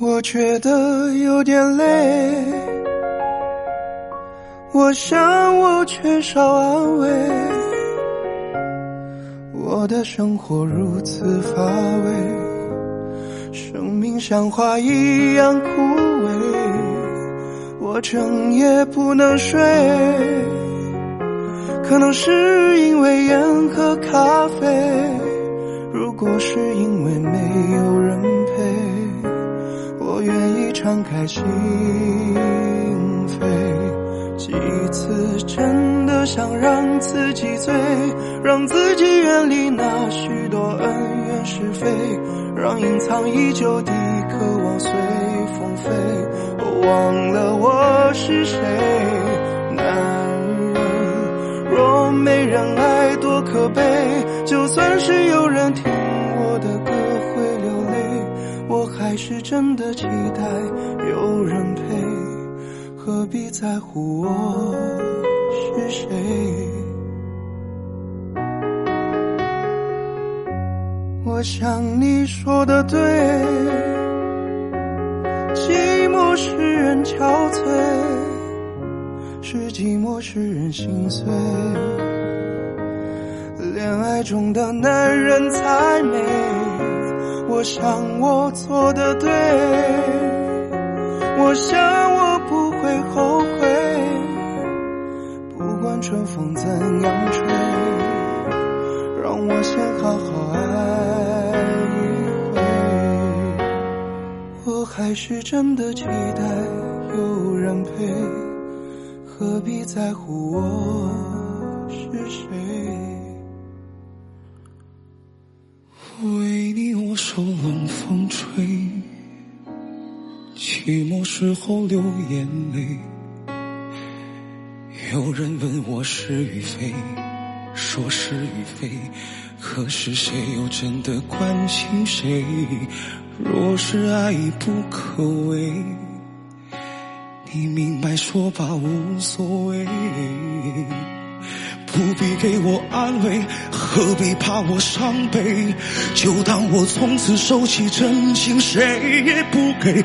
我觉得有点累，我想我缺少安慰，我的生活如此乏味，生命像花一样枯萎，我整夜不能睡，可能是因为烟和咖啡，如果是因为没有人。我愿意敞开心扉，几次真的想让自己醉，让自己远离那许多恩怨是非，让隐藏已久的渴望随风飞。我忘了我是谁，男人若没人爱多可悲，就算是有人听还是真的期待有人陪，何必在乎我是谁？我想你说的对，寂寞使人憔悴，是寂寞使人心碎。恋爱中的男人才美。我想我做的对，我想我不会后悔，不管春风怎样吹，让我先好好爱一回。我还是真的期待有人陪，何必在乎我寞时候流眼泪。有人问我是与非，说是与非，可是谁又真的关心谁？若是爱已不可为，你明白说吧，无所谓。不必给我安慰，何必怕我伤悲？就当我从此收起真心，谁也不给。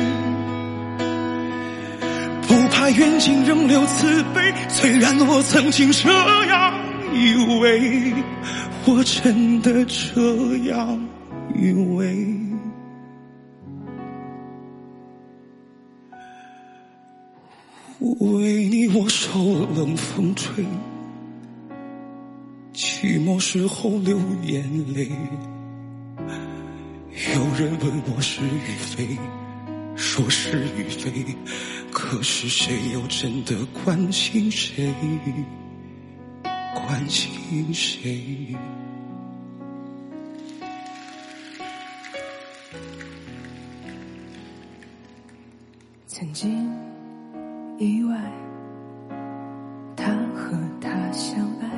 远近仍留慈悲，虽然我曾经这样以为，我真的这样以为。为你我受冷风吹。寂寞时候流眼泪，有人问我是与非，说是与非，可是谁又真的关心谁？关心谁？曾经意外，他和他相爱。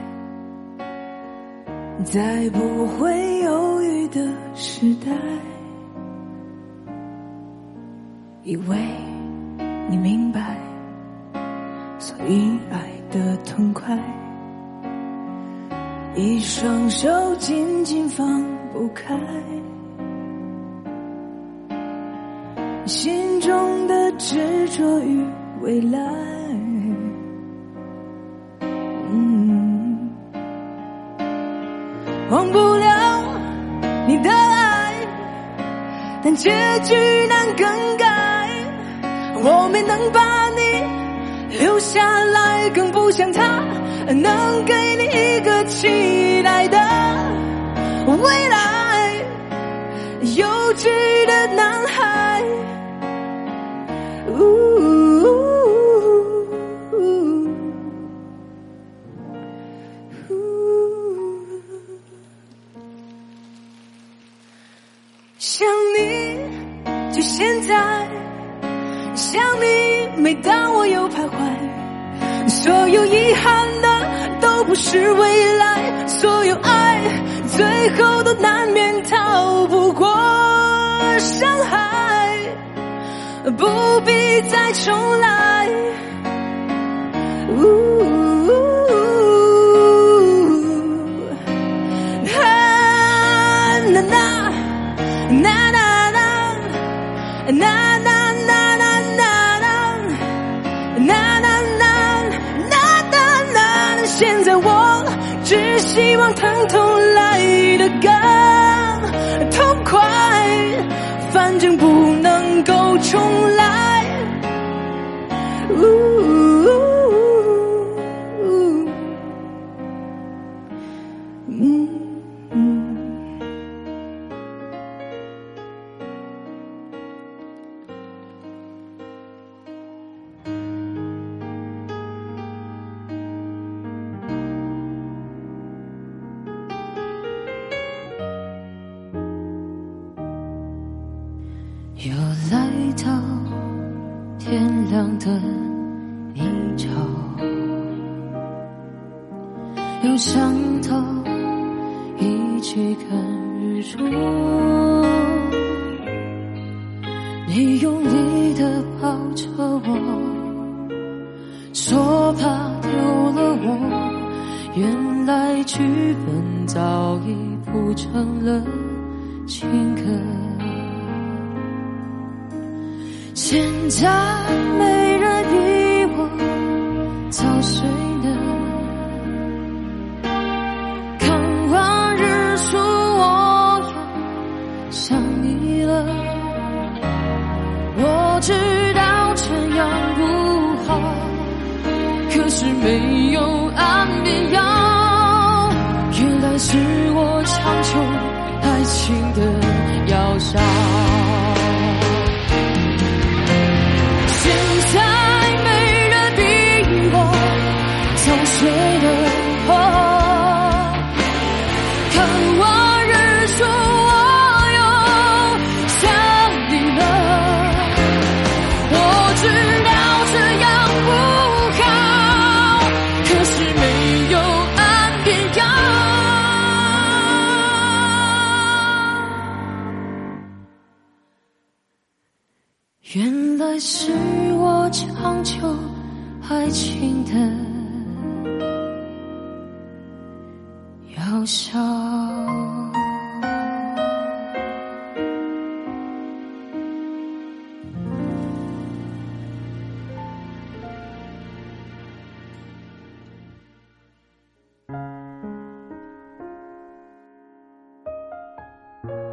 在不会犹豫的时代，以为你明白，所以爱的痛快，一双手紧紧放不开，心中的执着与未来。忘不了你的爱，但结局难更改。我没能把你留下来，更不像他能给你一个期待的未来。幼稚的男孩。想你，就现在，想你，每当我又徘徊，所有遗憾的都不是未来，所有爱最后都难免逃不过伤害，不必再重来。天亮的一朝，又想到一起看日出。你用力的抱着我，说怕丢了我。原来剧本早已谱成了情歌。现在没爱情的。好笑。让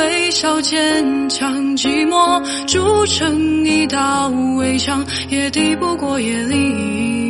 微笑坚强，寂寞筑成一道围墙，也抵不过夜里。